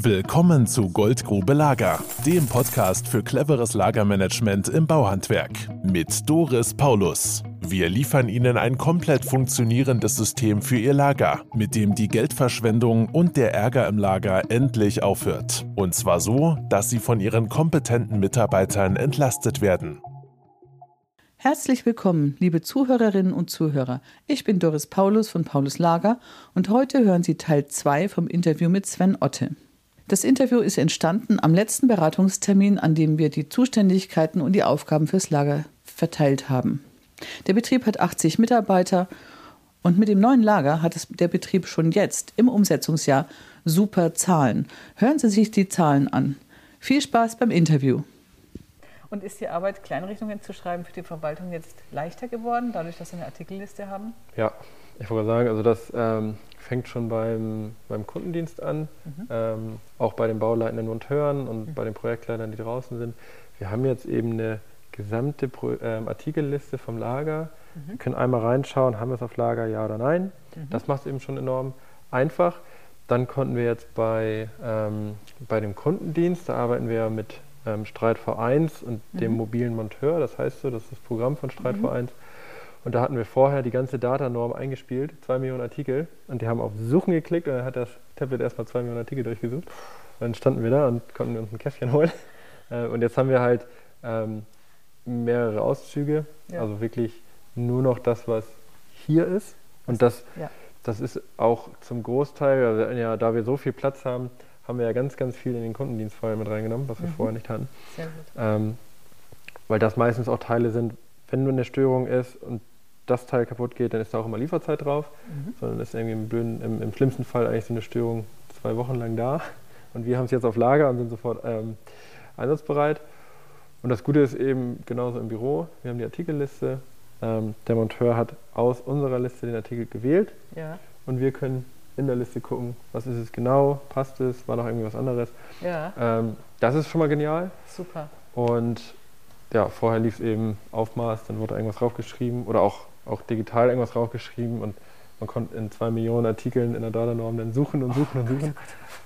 Willkommen zu Goldgrube Lager, dem Podcast für cleveres Lagermanagement im Bauhandwerk mit Doris Paulus. Wir liefern Ihnen ein komplett funktionierendes System für Ihr Lager, mit dem die Geldverschwendung und der Ärger im Lager endlich aufhört. Und zwar so, dass Sie von Ihren kompetenten Mitarbeitern entlastet werden. Herzlich willkommen, liebe Zuhörerinnen und Zuhörer. Ich bin Doris Paulus von Paulus Lager und heute hören Sie Teil 2 vom Interview mit Sven Otte. Das Interview ist entstanden am letzten Beratungstermin, an dem wir die Zuständigkeiten und die Aufgaben fürs Lager verteilt haben. Der Betrieb hat 80 Mitarbeiter und mit dem neuen Lager hat es der Betrieb schon jetzt im Umsetzungsjahr super Zahlen. Hören Sie sich die Zahlen an. Viel Spaß beim Interview. Und ist die Arbeit, Kleinrichtungen zu schreiben, für die Verwaltung jetzt leichter geworden, dadurch, dass Sie eine Artikelliste haben? Ja, ich wollte sagen, also das ähm, fängt schon beim, beim Kundendienst an, mhm. ähm, auch bei den bauleitenden Monteuren und mhm. bei den Projektleitern, die draußen sind. Wir haben jetzt eben eine gesamte Pro, ähm, Artikelliste vom Lager. Mhm. Wir können einmal reinschauen, haben wir es auf Lager, ja oder nein. Mhm. Das macht es eben schon enorm einfach. Dann konnten wir jetzt bei, ähm, bei dem Kundendienst, da arbeiten wir mit ähm, Streit V1 und mhm. dem mobilen Monteur, das heißt so, das ist das Programm von Streit mhm. V1. Und da hatten wir vorher die ganze Datanorm eingespielt, zwei Millionen Artikel. Und die haben auf Suchen geklickt und dann hat das Tablet erstmal zwei Millionen Artikel durchgesucht. Und dann standen wir da und konnten uns ein Käffchen holen. Äh, und jetzt haben wir halt ähm, mehrere Auszüge, ja. also wirklich nur noch das, was hier ist. Und das, ja. das ist auch zum Großteil, also ja, da wir so viel Platz haben, haben wir ja ganz, ganz viel in den Kundendienstfall mit reingenommen, was wir mhm. vorher nicht hatten. Sehr gut. Ähm, weil das meistens auch Teile sind, wenn nur eine Störung ist und das Teil kaputt geht, dann ist da auch immer Lieferzeit drauf, mhm. sondern ist irgendwie im, blöden, im, im, schlimmsten Fall eigentlich so eine Störung zwei Wochen lang da. Und wir haben es jetzt auf Lager und sind sofort ähm, einsatzbereit. Und das Gute ist eben genauso im Büro. Wir haben die Artikelliste. Ähm, der Monteur hat aus unserer Liste den Artikel gewählt. Ja. Und wir können in der Liste gucken, was ist es genau, passt es, war noch irgendwie was anderes. Ja. Ähm, das ist schon mal genial. Super. Und ja, vorher lief es eben Aufmaß, dann wurde irgendwas draufgeschrieben oder auch, auch digital irgendwas draufgeschrieben und man konnte in zwei Millionen Artikeln in der Data-Norm dann suchen und suchen oh, und suchen.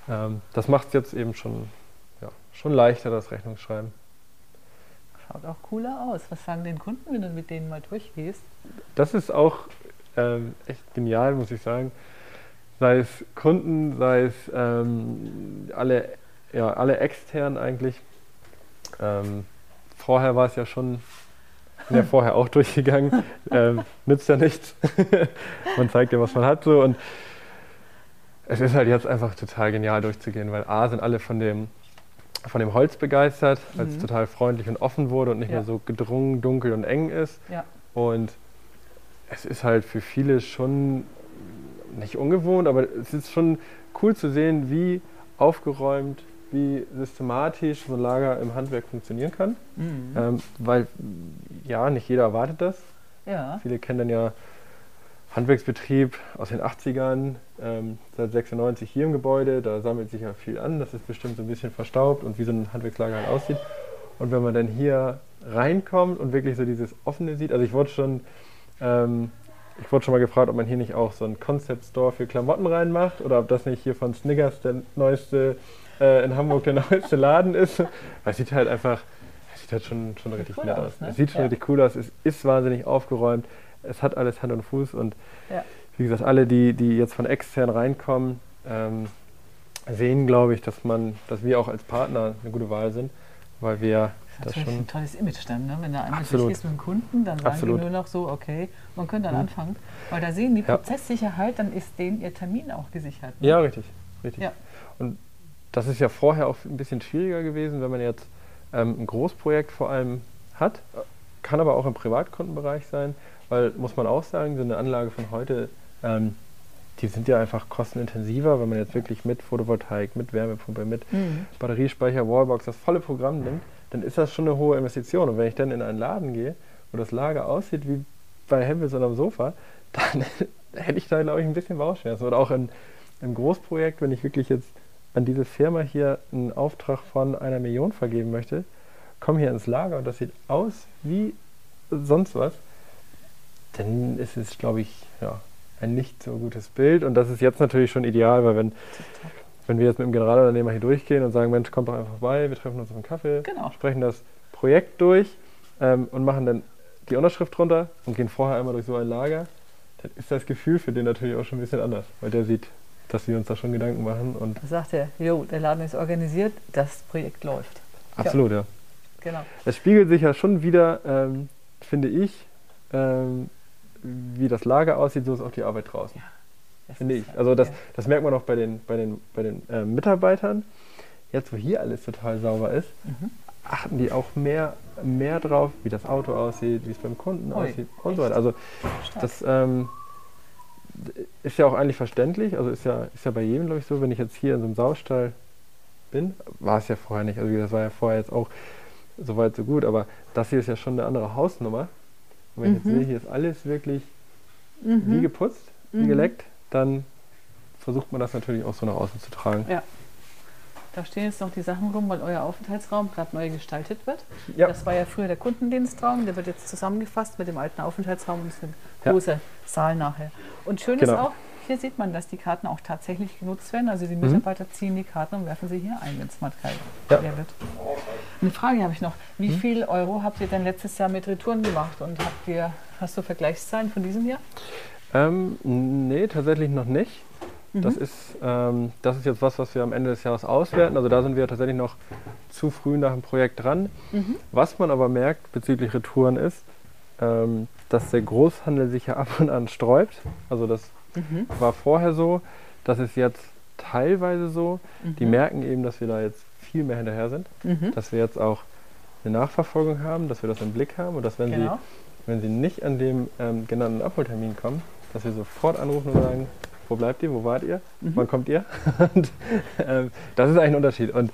Ähm, das macht es jetzt eben schon, ja, schon leichter, das Rechnungsschreiben. Schaut auch cooler aus. Was sagen den Kunden, wenn du mit denen mal durchgehst? Das ist auch ähm, echt genial, muss ich sagen sei es Kunden, sei es ähm, alle, ja, alle extern eigentlich. Ähm, vorher war es ja schon, bin ja vorher auch durchgegangen, ähm, nützt ja nichts. man zeigt ja, was man hat so und es ist halt jetzt einfach total genial durchzugehen, weil A sind alle von dem, von dem Holz begeistert, weil mhm. es total freundlich und offen wurde und nicht ja. mehr so gedrungen, dunkel und eng ist. Ja. Und es ist halt für viele schon nicht ungewohnt, aber es ist schon cool zu sehen, wie aufgeräumt, wie systematisch so ein Lager im Handwerk funktionieren kann. Mhm. Ähm, weil, ja, nicht jeder erwartet das. Ja. Viele kennen dann ja Handwerksbetrieb aus den 80ern, ähm, seit 96 hier im Gebäude, da sammelt sich ja viel an, das ist bestimmt so ein bisschen verstaubt und wie so ein Handwerkslager halt aussieht. Und wenn man dann hier reinkommt und wirklich so dieses Offene sieht, also ich wurde schon ähm, ich wurde schon mal gefragt, ob man hier nicht auch so einen Concept Store für Klamotten reinmacht oder ob das nicht hier von Snickers der neueste, äh, in Hamburg der neueste Laden ist. Weil es sieht halt einfach, es sieht halt schon, schon richtig cool nett aus. Ne? Es sieht schon ja. richtig cool aus, es ist wahnsinnig aufgeräumt, es hat alles Hand und Fuß und ja. wie gesagt, alle, die, die jetzt von extern reinkommen, ähm, sehen, glaube ich, dass man, dass wir auch als Partner eine gute Wahl sind, weil wir das ist ein tolles Image dann, ne? wenn du einmal Absolut. durchgehst mit dem Kunden, dann sagen Absolut. die nur noch so, okay, man könnte dann mhm. anfangen. Weil da sehen die Prozesssicherheit, dann ist denen ihr Termin auch gesichert. Ne? Ja, richtig. richtig. Ja. Und das ist ja vorher auch ein bisschen schwieriger gewesen, wenn man jetzt ähm, ein Großprojekt vor allem hat, kann aber auch im Privatkundenbereich sein, weil, muss man auch sagen, so eine Anlage von heute, ähm, die sind ja einfach kostenintensiver, wenn man jetzt wirklich mit Photovoltaik, mit Wärmepumpe, mit mhm. Batteriespeicher, Wallbox das volle Programm nimmt, dann ist das schon eine hohe Investition. Und wenn ich dann in einen Laden gehe, wo das Lager aussieht wie bei Hempels oder am Sofa, dann hätte ich da, glaube ich, ein bisschen Bauchschmerzen. Oder auch in, im Großprojekt, wenn ich wirklich jetzt an diese Firma hier einen Auftrag von einer Million vergeben möchte, komme hier ins Lager und das sieht aus wie sonst was, dann ist es, glaube ich, ja, ein nicht so gutes Bild. Und das ist jetzt natürlich schon ideal, weil wenn, wenn wir jetzt mit dem Generalunternehmer hier durchgehen und sagen, Mensch, kommt doch einfach vorbei, wir treffen uns auf einen Kaffee, Genau. sprechen das Projekt durch ähm, und machen dann die Unterschrift drunter und gehen vorher einmal durch so ein Lager, dann ist das Gefühl für den natürlich auch schon ein bisschen anders, weil der sieht, dass wir uns da schon Gedanken machen und Da sagt er, jo, der Laden ist organisiert, das Projekt läuft. absolut, ja. Genau. Es spiegelt sich ja schon wieder, ähm, finde ich, ähm, wie das Lager aussieht, so ist auch die Arbeit draußen. Das Finde ich. ja- Also das, ja. das merkt man auch bei den, bei den, bei den äh, Mitarbeitern. Jetzt, wo hier alles total sauber ist, Mhm. achten die auch mehr, mehr drauf, wie das Auto aussieht, wie es beim Kunden Ui, aussieht und so echt? weiter. Also Stark. das ähm, ist ja auch eigentlich verständlich. Also ist ja, ist ja bei jedem, glaube ich, so, wenn ich jetzt hier in so einem Saustall bin, war es ja vorher nicht. Also das war ja vorher jetzt auch so weit, so gut. Aber das hier ist ja schon eine andere Hausnummer. Und wenn ich Mhm. jetzt sehe, hier ist alles wirklich wie Mhm. geputzt, wie Mhm. geleckt, dann versucht man das natürlich auch so nach außen zu tragen. Da stehen jetzt noch die Sachen rum, weil euer Aufenthaltsraum gerade neu gestaltet wird. Ja. Das war ja früher der Kundendienstraum, der wird jetzt zusammengefasst mit dem alten Aufenthaltsraum und ist ein Ja. Saal nachher. Und schön Genau. ist auch, hier sieht man, dass die Karten auch tatsächlich genutzt werden. Also die Mhm. Mitarbeiter ziehen die Karten und werfen sie hier ein, wenn es mal kalt Ja. wird. Eine Frage habe ich noch. Wie Mhm. viel Euro habt ihr denn letztes Jahr mit Retouren gemacht? Und habt ihr, hast du Vergleichszahlen von diesem Jahr? Ähm, nee, tatsächlich noch nicht. Das, Mhm. ist, ähm, das ist jetzt was, was wir am Ende des Jahres auswerten. Also da sind wir tatsächlich noch zu früh nach dem Projekt dran. Mhm. Was man aber merkt bezüglich Retouren ist, ähm, dass der Großhandel sich ja ab und an sträubt. Also das Mhm. war vorher so, das ist jetzt teilweise so. Die Mhm. merken eben, dass wir da jetzt viel mehr hinterher sind, Mhm. dass wir jetzt auch eine Nachverfolgung haben, dass wir das im Blick haben und dass wenn sie Genau. wenn Sie nicht an dem ähm, genannten Abholtermin kommen, dass wir sofort anrufen und sagen, wo bleibt ihr, wo wart ihr, Mhm. wann kommt ihr? und, ähm, das ist eigentlich ein Unterschied. Und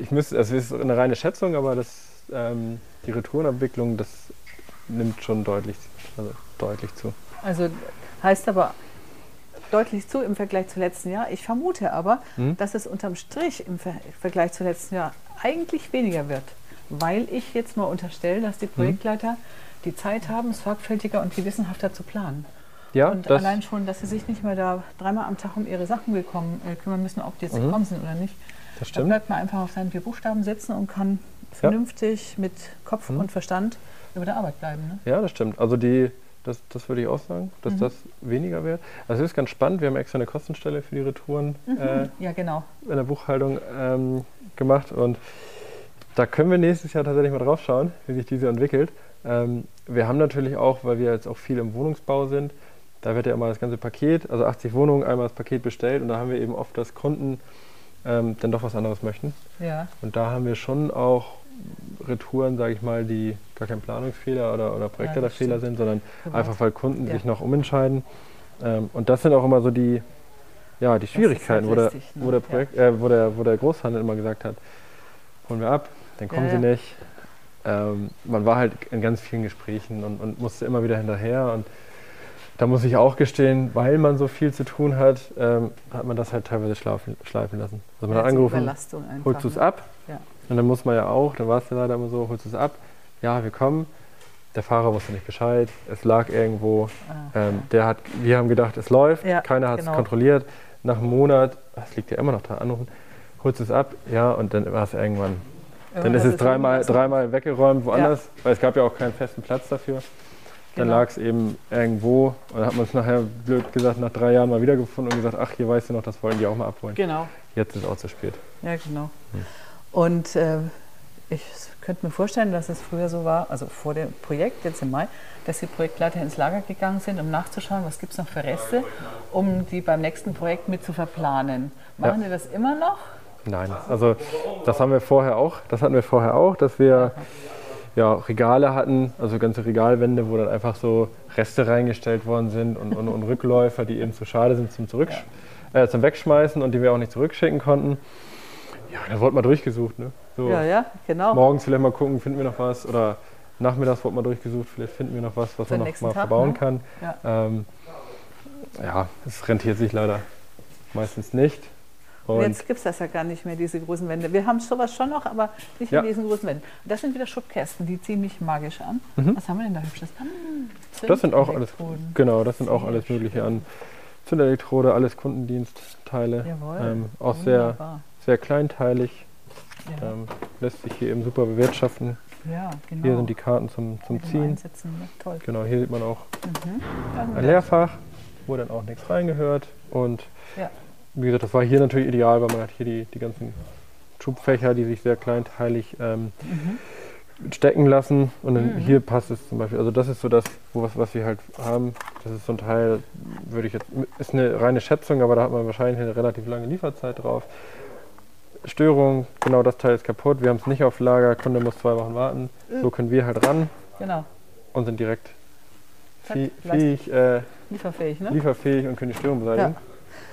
ich müsste, es ist eine reine Schätzung, aber das, ähm, die Retourenabwicklung, das nimmt schon deutlich, also deutlich zu. Also heißt aber deutlich zu im Vergleich zu letzten Jahr. Ich vermute aber, Mhm. dass es unterm Strich im Ver Vergleich zu letzten Jahr eigentlich weniger wird, weil ich jetzt mal unterstelle, dass die Projektleiter die Zeit haben, sorgfältiger und gewissenhafter zu planen. Ja, und allein schon, dass sie sich nicht mehr da dreimal am Tag um ihre Sachen gekommen, äh, kümmern müssen, ob die jetzt Mhm. gekommen sind oder nicht. das Da stimmt. bleibt man einfach auf seinen vier Buchstaben sitzen und kann vernünftig mit Kopf Mhm. und Verstand über der Arbeit bleiben. Ne? Ja, das stimmt. Also die, das, das würde ich auch sagen, dass Mhm. das weniger wird. Also es ist ganz spannend, wir haben extra eine Kostenstelle für die Retouren äh, Ja, genau. in der Buchhaltung ähm, gemacht und da können wir nächstes Jahr tatsächlich mal drauf schauen, wie sich diese entwickelt. Ähm, wir haben natürlich auch, weil wir jetzt auch viel im Wohnungsbau sind, da wird ja immer das ganze Paket, also 80 Wohnungen, einmal das Paket bestellt und da haben wir eben oft, dass Kunden ähm, dann doch was anderes möchten. Ja. Und da haben wir schon auch Retouren, sage ich mal, die gar kein Planungsfehler oder, oder Projektleiterfehler stimmt. sind, sondern einfach weil Kunden Ja. sich noch umentscheiden. Ähm, und das sind auch immer so die, ja, die Schwierigkeiten, halt wo, der, ne? wo, der Ja. Äh, wo, der, wo der Großhandel immer gesagt hat, holen wir ab, dann kommen Ja, sie ja. nicht. Ähm, man war halt in ganz vielen Gesprächen und, und musste immer wieder hinterher. Und da muss ich auch gestehen, weil man so viel zu tun hat, ähm, hat man das halt teilweise schleifen, schleifen lassen. Also man hat Jetzt angerufen, holst du es ne? ab? Ja. Und dann muss man ja auch, dann war es ja leider immer so, holst du es ab? Ja, wir kommen. Der Fahrer wusste nicht Bescheid, es lag irgendwo. Ah. Ähm, der hat, wir haben gedacht, es läuft, Ja, keiner hat es genau. kontrolliert. Nach einem Monat, es liegt ja immer noch da, anrufen, holst du es ab? Ja, und dann war es irgendwann. Dann ist es dreimal, dreimal weggeräumt woanders, weil es gab ja auch keinen festen Platz dafür. Dann Genau. lag es eben irgendwo und dann hat man es nachher, blöd gesagt, nach drei Jahren mal wiedergefunden und gesagt, ach, hier weißt du noch, das wollen die auch mal abholen. Genau, Jetzt ist es auch zu spät. ja genau. Hm. Und äh, ich könnte mir vorstellen, dass es früher so war, also vor dem Projekt, jetzt im Mai, dass die Projektleiter ins Lager gegangen sind, um nachzuschauen, was gibt es noch für Reste, um die beim nächsten Projekt mit zu verplanen. Machen Ja. Sie das immer noch? Nein, also das haben wir vorher auch, das hatten wir vorher auch, dass wir ja, Regale hatten, also ganze Regalwände, wo dann einfach so Reste reingestellt worden sind und, und, und Rückläufer, die eben zu schade sind zum, Zurück, äh, zum Wegschmeißen und die wir auch nicht zurückschicken konnten. Ja, dann wurde mal durchgesucht. Ne? So, Ja, ja, genau. Morgens vielleicht mal gucken, finden wir noch was oder nachmittags wurde mal durchgesucht, vielleicht finden wir noch was, was Für man noch mal Tag, verbauen ne? kann. Ja. Ähm, ja, es rentiert sich leider meistens nicht. Und Und jetzt gibt es das ja gar nicht mehr, diese großen Wände. Wir haben sowas schon noch, aber nicht Ja. in diesen großen Wänden. Das sind wieder Schubkästen, die ziehen mich magisch an. Mhm. Was haben wir denn da hübsches? Hm, Das sind auch alles, genau, das sind auch alles Mögliche an Zündelektrode, alles Kundendienstteile. Jawohl. Ähm, auch sehr, Wunderbar. sehr kleinteilig. Ja, Ähm, lässt sich hier eben super bewirtschaften. ja genau. Hier sind die Karten zum, zum Mit Ziehen. Toll. Genau, hier sieht man auch Mhm. Ein Leerfach, wo dann auch nichts reingehört. Und Ja. wie gesagt, das war hier natürlich ideal, weil man hat hier die, die ganzen Schubfächer, die sich sehr kleinteilig ähm, Mhm. Stecken lassen. Und dann Mhm. hier passt es zum Beispiel. Also das ist so das, was, was wir halt haben. Das ist so ein Teil, würde ich jetzt, ist eine reine Schätzung, aber da hat man wahrscheinlich eine relativ lange Lieferzeit drauf. Störung, genau das Teil ist kaputt. Wir haben es nicht auf Lager, Kunde muss zwei Wochen warten. So können wir halt ran Genau. und sind direkt fäh- fähig, äh, Lieferfähig, ne? lieferfähig und können die Störung beseitigen.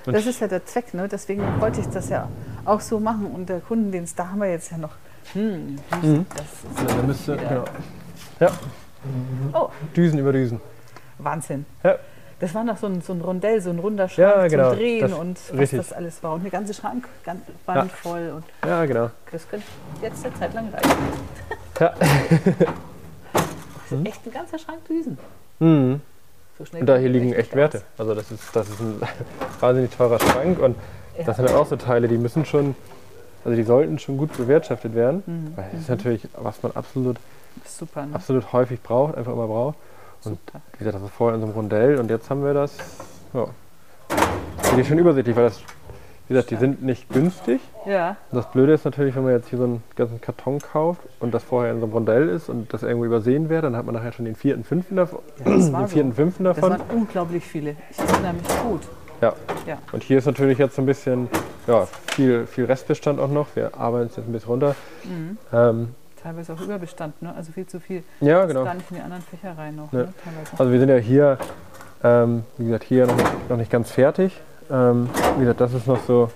Und Das ist ja der Zweck, ne? Deswegen wollte ich das ja auch so machen. Und der Kundendienst, da haben wir jetzt ja noch. Hm, Mhm. das ist Ja, müsste, genau. Ja, Oh, Düsen über Düsen. Wahnsinn. Ja. Das war noch so ein, so ein Rondell, so ein runder Schrank Ja, genau. zum Drehen Das- und was richtig. das alles war. Und eine ganze Schrank, ganz Wand voll. Und Ja, genau. das könnte jetzt eine Zeit lang reichen. Ja. Das ist echt ein ganzer Schrank Düsen. Mhm. So schnell Und da hier liegen echt aus. Werte. Also das ist, das ist ein wahnsinnig teurer Schrank und Ja. das sind auch so Teile, die müssen schon, also die sollten schon gut bewirtschaftet werden. Mhm. Weil das ist natürlich, was man absolut, Super, ne? absolut häufig braucht, einfach immer braucht. Und Super. wie gesagt, das ist vorher in so einem Rondell und jetzt haben wir das, ja, wirklich schön übersichtlich, weil das, wie gesagt, die sind nicht günstig. Ja, Und das Blöde ist natürlich, wenn man jetzt hier so einen ganzen Karton kauft und das vorher in so einem Rondell ist und das irgendwo übersehen wäre, dann hat man nachher schon den vierten, fünften davon. ja das den so. vierten, fünften Das davon. waren unglaublich viele. Ich erinnere mich gut. Ja. Ja. Und hier ist natürlich jetzt so ein bisschen, ja, viel, viel Restbestand auch noch. Wir arbeiten es jetzt ein bisschen runter. Mhm. Ähm, Teilweise auch Überbestand, ne? Also viel zu viel. ja, genau. gar nicht in die anderen Fächer rein noch, ne? Teilweise. Also wir sind ja hier, ähm, wie gesagt, hier noch nicht, noch nicht ganz fertig. Ähm, wie gesagt, das ist noch so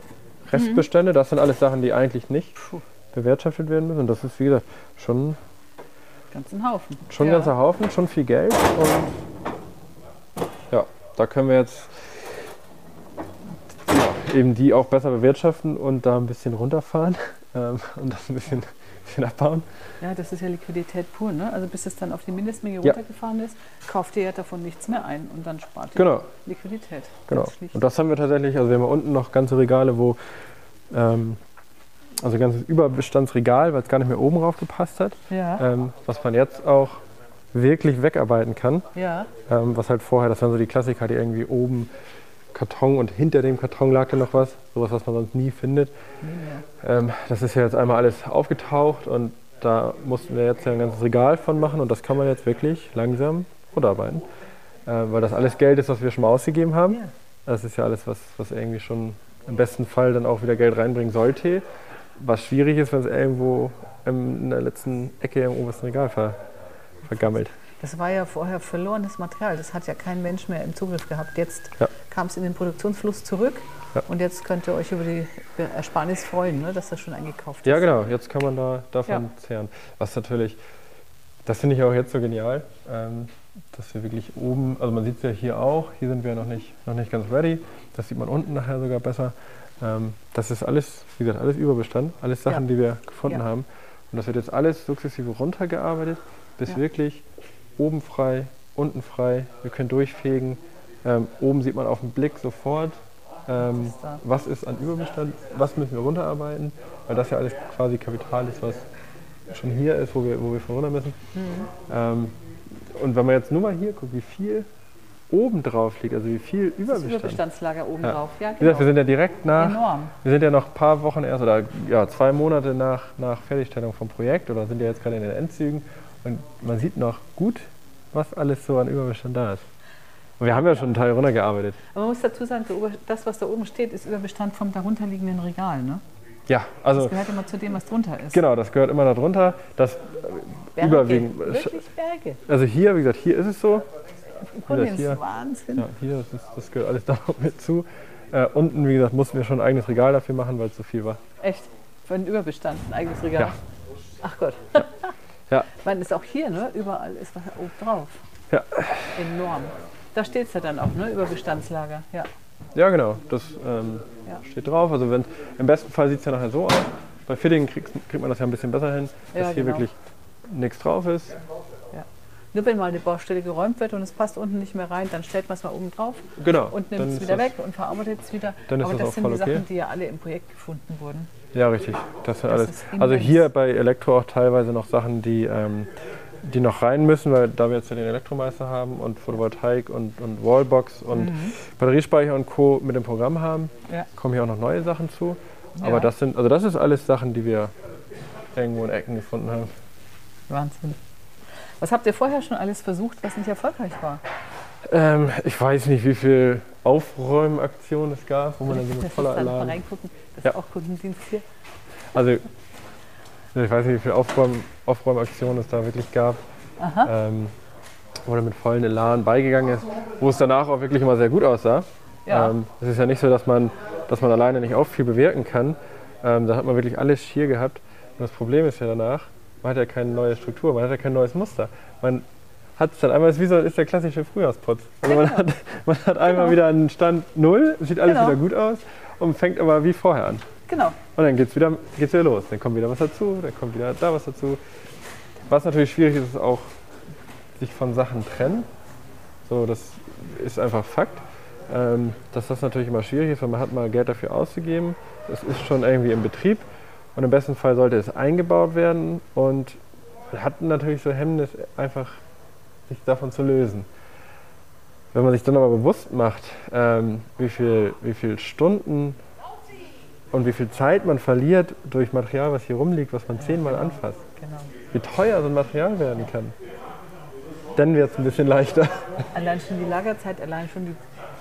Restbestände. Das sind alles Sachen, die eigentlich nicht Puh, bewirtschaftet werden müssen. Und das ist, wie gesagt, schon, ganzen Haufen. schon ein ja. ganzer Haufen, schon viel Geld. Und ja, da können wir jetzt eben die auch besser bewirtschaften und da ein bisschen runterfahren ähm, und das ein bisschen, bisschen abbauen. Ja, das ist ja Liquidität pur, ne? Also bis es dann auf die Mindestmenge Ja. runtergefahren ist, kauft ihr ja davon nichts mehr ein und dann spart ihr Genau. Liquidität. Genau. Und das haben wir tatsächlich, also wir haben ja unten noch ganze Regale, wo, ähm, also ganzes Überbestandsregal, weil es gar nicht mehr oben rauf gepasst hat, Ja, ähm, was man jetzt auch wirklich wegarbeiten kann. ja, Ähm, was halt vorher, das waren so die Klassiker, die irgendwie oben Karton und hinter dem Karton lag dann noch was, sowas, was man sonst nie findet. mehr. Ähm, das ist ja jetzt einmal alles aufgetaucht und da mussten wir jetzt ja ein ganzes Regal von machen und das kann man jetzt wirklich langsam runterarbeiten. Äh, weil das alles Geld ist, was wir schon mal ausgegeben haben. Ja. Das ist ja alles, was, was irgendwie schon im besten Fall dann auch wieder Geld reinbringen sollte. Was schwierig ist, wenn es irgendwo in der letzten Ecke im obersten Regal ver, vergammelt. Das war ja vorher verlorenes Material. Das hat ja kein Mensch mehr im Zugriff gehabt. Jetzt Ja. kam es in den Produktionsfluss zurück Ja. und jetzt könnt ihr euch über die Ersparnis freuen, ne? dass das schon eingekauft ist. Ja, genau. Jetzt kann man da davon Ja. zehren. Was natürlich, das finde ich auch jetzt so genial, ähm, dass wir wirklich oben, also man sieht es ja hier auch, hier sind wir noch nicht, noch nicht ganz ready. Das sieht man unten nachher sogar besser. Ähm, das ist alles, wie gesagt, alles Überbestand, alles Sachen, Ja. die wir gefunden haben. Und das wird jetzt alles sukzessive runtergearbeitet, bis wirklich oben frei, unten frei. Wir können durchfegen. Ähm, oben sieht man auf den Blick sofort, ähm, was ist an Überbestand, was müssen wir runterarbeiten, weil das ja alles quasi Kapital ist, was schon hier ist, wo wir, wo wir von runter müssen. Mhm. Ähm, und wenn man jetzt nur mal hier guckt, wie viel oben drauf liegt, also wie viel Das Überbestand. Überbestandslager oben Ja. drauf. Ja, Wie gesagt, wir genau. sind ja direkt nach, Enorm. wir sind ja noch ein paar Wochen erst oder ja, zwei Monate nach, nach Fertigstellung vom Projekt oder sind ja jetzt gerade in den Endzügen und man sieht noch gut, was alles so an Überbestand da ist. Und wir haben ja schon einen Teil runtergearbeitet. Aber man muss dazu sagen, das, was da oben steht, ist Überbestand vom darunterliegenden Regal. Ne? Ja, also Das gehört immer zu dem, was drunter ist. genau, das gehört immer da drunter. Das Berge. überwiegend. Wirklich Berge. Also hier, wie gesagt, hier ist es so. Kunde hier. ist Wahnsinn. Ja, hier, das, ist, das gehört alles da noch mit zu. Äh, unten, wie gesagt, mussten wir schon ein eigenes Regal dafür machen, weil es zu viel war. Echt. Für einen Überbestand, ein eigenes Regal. Ja. Ach Gott. Ja. Ich meine, ist auch hier, ne? Überall ist was oben drauf. Ja. Enorm. Da steht es ja dann auch, ne? Überbestandslager. Ja. Ja, genau, das ähm, Ja. steht drauf. Also wenn, im besten Fall sieht es ja nachher so aus. Bei Fittingen kriegt, man das ja ein bisschen besser hin, dass Ja, hier genau. wirklich nichts drauf ist. Nur wenn mal eine Baustelle geräumt wird und es passt unten nicht mehr rein, dann stellt man es mal oben drauf Genau. und nimmt es wieder weg und verarbeitet es wieder. Dann ist Aber das das sind die okay. Sachen, die ja alle im Projekt gefunden wurden. Ja, richtig. Das sind Das alles. Also hier bei Elektro auch teilweise noch Sachen, die, ähm, die noch rein müssen, weil da wir jetzt ja den Elektromeister haben und Photovoltaik und, und Wallbox und Mhm. Batteriespeicher und Co. mit dem Programm haben, Ja. kommen hier auch noch neue Sachen zu. Ja. Aber das sind, also das ist alles Sachen, die wir irgendwo in Ecken gefunden haben. Wahnsinn. Was habt ihr vorher schon alles versucht, was nicht erfolgreich war? Ähm, ich weiß nicht, wie viel Aufräumaktionen es gab, wo man dann so mit voller dann mal Alarm. reingucken. Das Ja. ist auch Kundendienst hier. Also ich weiß nicht, wie viel Aufräum, Aufräumaktionen es da wirklich gab. Aha. ähm, wo er mit vollen Elan beigegangen ist, wo es danach auch wirklich immer sehr gut aussah. Ja. Ähm, es ist ja nicht so, dass man, dass man alleine nicht auch viel bewirken kann. Ähm, da hat man wirklich alles schier gehabt. Und das Problem ist ja danach, man hat ja keine neue Struktur, man hat ja kein neues Muster. Man hat es dann einmal, ist wie so ist der klassische Frühjahrsputz. Also man, hat, man hat einmal Genau. wieder einen Stand Null, sieht alles Genau. wieder gut aus und fängt aber wie vorher an. Genau. Und dann geht es wieder, geht's wieder los. Dann kommt wieder was dazu, dann kommt wieder da was dazu. Was natürlich schwierig ist, ist auch sich von Sachen trennen. So, das ist einfach Fakt. Ähm, dass das natürlich immer schwierig ist, weil man hat mal Geld dafür auszugeben. Es ist schon irgendwie im Betrieb und im besten Fall sollte es eingebaut werden und hatten natürlich so Hemmnis, einfach sich davon zu lösen. Wenn man sich dann aber bewusst macht, ähm, wie, viel, wie viel Stunden und wie viel Zeit man verliert durch Material, was hier rumliegt, was man zehnmal anfasst, genau. wie teuer so ein Material werden kann, dann wird es ein bisschen leichter. Allein schon die Lagerzeit, allein schon die,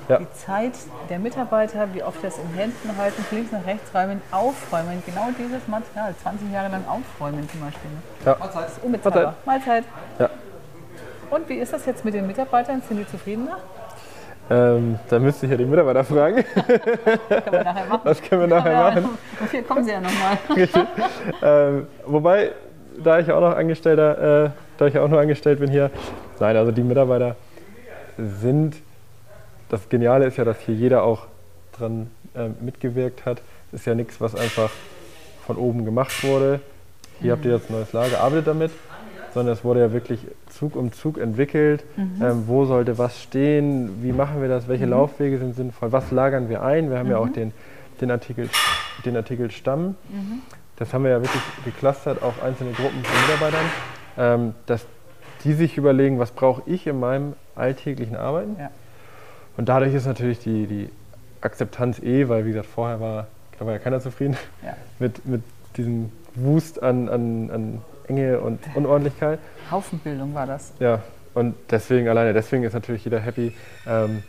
Ja. die Zeit der Mitarbeiter, wie oft das in Händen halten, links nach rechts räumen, aufräumen. Genau dieses Material, 20 Jahre lang aufräumen zum Beispiel. ne? Ja. Das ist unbezahlbar. Mahlzeit. Ja. Und wie ist das jetzt mit den Mitarbeitern? Sind die zufriedener? Ähm, da müsste ich ja die Mitarbeiter fragen. Können wir nachher machen. Das können wir nachher Ja, machen. Und hier kommen sie ja nochmal. Ähm, wobei, da ich ja auch noch Angestellter, äh, da ich ja auch nur angestellt bin hier, nein, also die Mitarbeiter sind, das Geniale ist ja, dass hier jeder auch dran ähm, mitgewirkt hat. Es ist ja nichts, was einfach von oben gemacht wurde. Hier habt ihr jetzt ein neues Lager, arbeitet damit, sondern es wurde ja wirklich Zug um Zug entwickelt. Ähm, wo sollte was stehen? Wie machen wir das? Welche Laufwege sind sinnvoll? Was lagern wir ein? Wir haben ja auch den, den, Artikel, den Artikel Stamm. Das haben wir ja wirklich geclustert auf einzelne Gruppen von Mitarbeitern, ähm, dass die sich überlegen, was brauche ich in meinem alltäglichen Arbeiten. Ja. Und dadurch ist natürlich die, die Akzeptanz eh, weil wie gesagt, vorher war, da war ja keiner zufrieden Ja. mit, mit diesem Wust an, an, an Enge und Unordentlichkeit. Haufenbildung war das. Ja, und deswegen, alleine deswegen ist natürlich jeder happy. Ähm,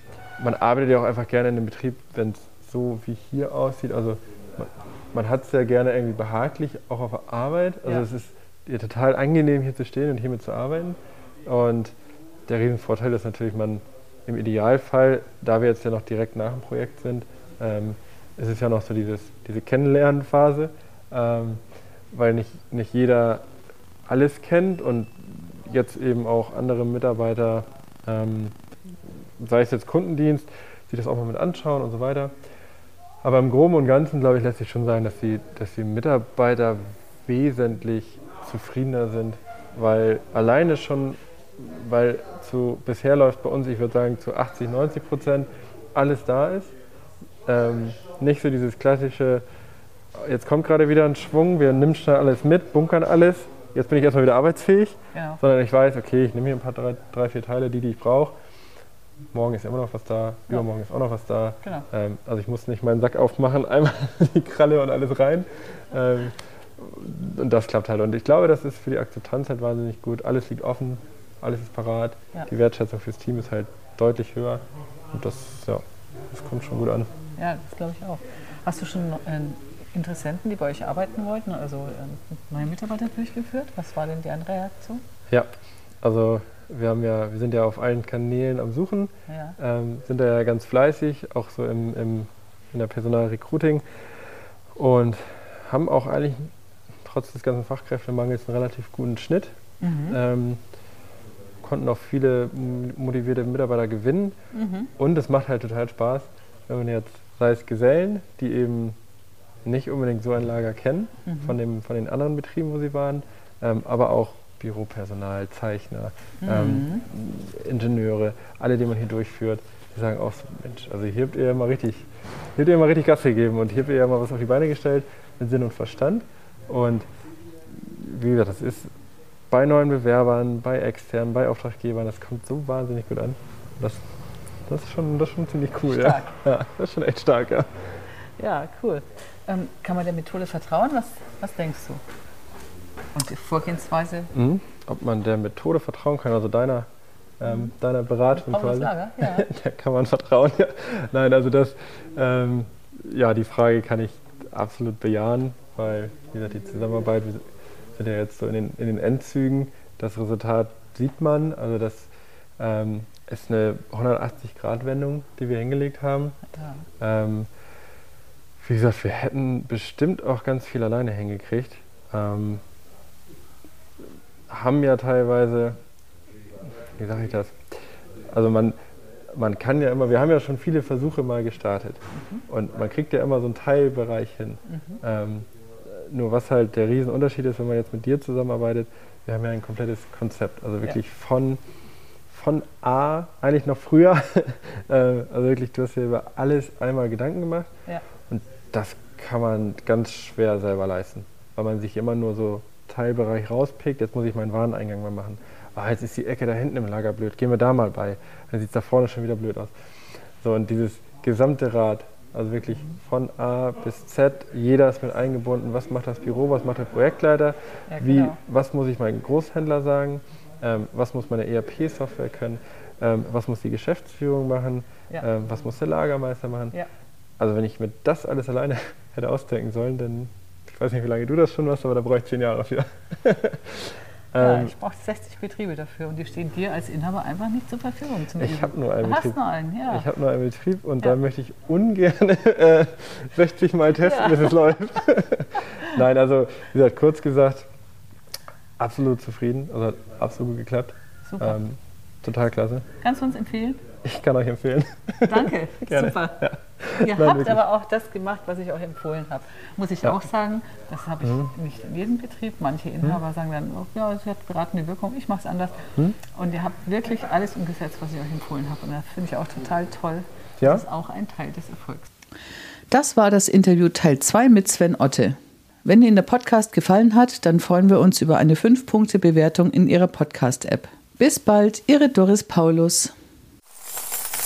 man arbeitet ja auch einfach gerne in einem Betrieb, wenn es so wie hier aussieht. Also man, man hat es ja gerne irgendwie behaglich, auch auf der Arbeit. Also Ja. es ist ja total angenehm, hier zu stehen und hiermit zu arbeiten. Und der Riesenvorteil ist natürlich, man im Idealfall, da wir jetzt ja noch direkt nach dem Projekt sind, ähm, ist es ja noch so dieses, diese Kennenlernphase, ähm, weil nicht, nicht jeder alles kennt und jetzt eben auch andere Mitarbeiter, ähm, sei es jetzt Kundendienst, sich das auch mal mit anschauen und so weiter. Aber im Groben und Ganzen, glaube ich, lässt sich schon sagen, dass die, dass die Mitarbeiter wesentlich zufriedener sind, weil alleine schon, weil zu, bisher läuft bei uns, ich würde sagen, zu 80, 90 Prozent alles da ist. Ähm, nicht so dieses klassische, jetzt kommt gerade wieder ein Schwung, wir nehmen schnell alles mit, bunkern alles, jetzt bin ich erstmal wieder arbeitsfähig, Genau. sondern ich weiß, okay, ich nehme hier ein paar, drei, drei vier Teile, die, die ich brauche. Morgen ist immer noch was da, Ja. übermorgen ist auch noch was da. Genau. Ähm, also ich muss nicht meinen Sack aufmachen, einmal die Kralle und alles rein. Ähm, und das klappt halt. Und ich glaube, das ist für die Akzeptanz halt wahnsinnig gut. Alles liegt offen, alles ist parat. Ja. Die Wertschätzung fürs Team ist halt deutlich höher. Und das, ja, das kommt schon gut an. Ja, das glaube ich auch. Hast du schon äh, Interessenten, die bei euch arbeiten wollten, also ähm, neue Mitarbeiter durchgeführt? Was war denn deren Reaktion? Ja, also wir, haben ja, wir sind ja auf allen Kanälen am Suchen, Ja. ähm, sind da ja ganz fleißig, auch so im, im, in der Personalrecruiting und haben auch eigentlich trotz des ganzen Fachkräftemangels einen relativ guten Schnitt. Mhm. Ähm, konnten auch viele motivierte Mitarbeiter gewinnen Mhm. und es macht halt total Spaß, wenn man jetzt, sei es Gesellen, die eben nicht unbedingt so ein Lager kennen, Mhm. von, dem, von den anderen Betrieben, wo sie waren, ähm, aber auch Büropersonal, Zeichner, mhm. ähm, Ingenieure, alle, die man hier durchführt, die sagen auch so, Mensch, also hier habt ihr ja mal richtig, hier habt ihr mal richtig Gas gegeben und hier habt ihr ja mal was auf die Beine gestellt mit Sinn und Verstand. Und wie gesagt, das ist bei neuen Bewerbern, bei externen, bei Auftraggebern, das kommt so wahnsinnig gut an. Das, das, ist, schon, das ist schon ziemlich cool. Ja. ja. das ist schon echt stark, ja. Ja, cool. Ähm, kann man der Methode vertrauen? Was, was denkst du? Und die Vorgehensweise? Mhm. Ob man der Methode vertrauen kann, also deiner, ähm, mhm. deiner Beratung quasi. Lager, ja. da kann man vertrauen, ja. Nein, also das, ähm, ja, die Frage kann ich absolut bejahen, weil, wie gesagt, die Zusammenarbeit, wir sind ja jetzt so in den, in den Endzügen. Das Resultat sieht man, also das ähm, ist eine 180-Grad-Wendung, die wir hingelegt haben. Ja. Wie gesagt, wir hätten bestimmt auch ganz viel alleine hingekriegt. Ähm, haben ja teilweise, wie sage ich das? Also man, man kann ja immer, wir haben ja schon viele Versuche mal gestartet mhm. und man kriegt ja immer so einen Teilbereich hin. Mhm. Ähm, nur was halt der Riesenunterschied ist, wenn man jetzt mit dir zusammenarbeitet, wir haben ja ein komplettes Konzept, also wirklich ja. von, von A, eigentlich noch früher, äh, also wirklich, du hast dir über alles einmal Gedanken gemacht ja. Das kann man ganz schwer selber leisten, weil man sich immer nur so Teilbereich rauspickt, jetzt muss ich meinen Wareneingang mal machen. Ah, jetzt ist die Ecke da hinten im Lager blöd, gehen wir da mal bei. Dann sieht es da vorne schon wieder blöd aus. So, und dieses gesamte Rad, also wirklich von A bis Z, jeder ist mit eingebunden. Was macht das Büro, was macht der Projektleiter, ja, genau. wie, was muss ich meinem Großhändler sagen, ähm, was muss meine ERP-Software können, ähm, was muss die Geschäftsführung machen, ja. ähm, was muss der Lagermeister machen. Ja. Also wenn ich mir das alles alleine hätte ausdenken sollen, dann ich weiß nicht, wie lange du das schon machst, aber da brauche ich zehn Jahre für. ja, ähm, ich brauche 60 Betriebe dafür und die stehen dir als Inhaber einfach nicht zur Verfügung. Zum ich habe nur einen du Betrieb. Hast nur einen, ja. Ich habe nur einen Betrieb und ja. da möchte ich ungern äh, 60 Mal testen, ja. bis es läuft. Nein, also wie gesagt, kurz gesagt, absolut zufrieden, also hat absolut gut geklappt. Super. Ähm, total klasse. Kannst du uns empfehlen? Ich kann euch empfehlen. Danke, super. Ja. Ihr Nein, habt wirklich. aber auch das gemacht, was ich euch empfohlen habe. Muss ich ja. auch sagen, das habe ich mhm. nicht in jedem Betrieb. Manche Inhaber mhm. sagen dann, oh, ja, es hat beratende Wirkung, ich mache es anders. Mhm. Und ihr habt wirklich alles umgesetzt, was ich euch empfohlen habe. Und das finde ich auch total toll. Ja? Das ist auch ein Teil des Erfolgs. Das war das Interview Teil 2 mit Sven Otte. Wenn Ihnen der Podcast gefallen hat, dann freuen wir uns über eine 5-Punkte-Bewertung in Ihrer Podcast-App. Bis bald, Ihre Doris Paulus.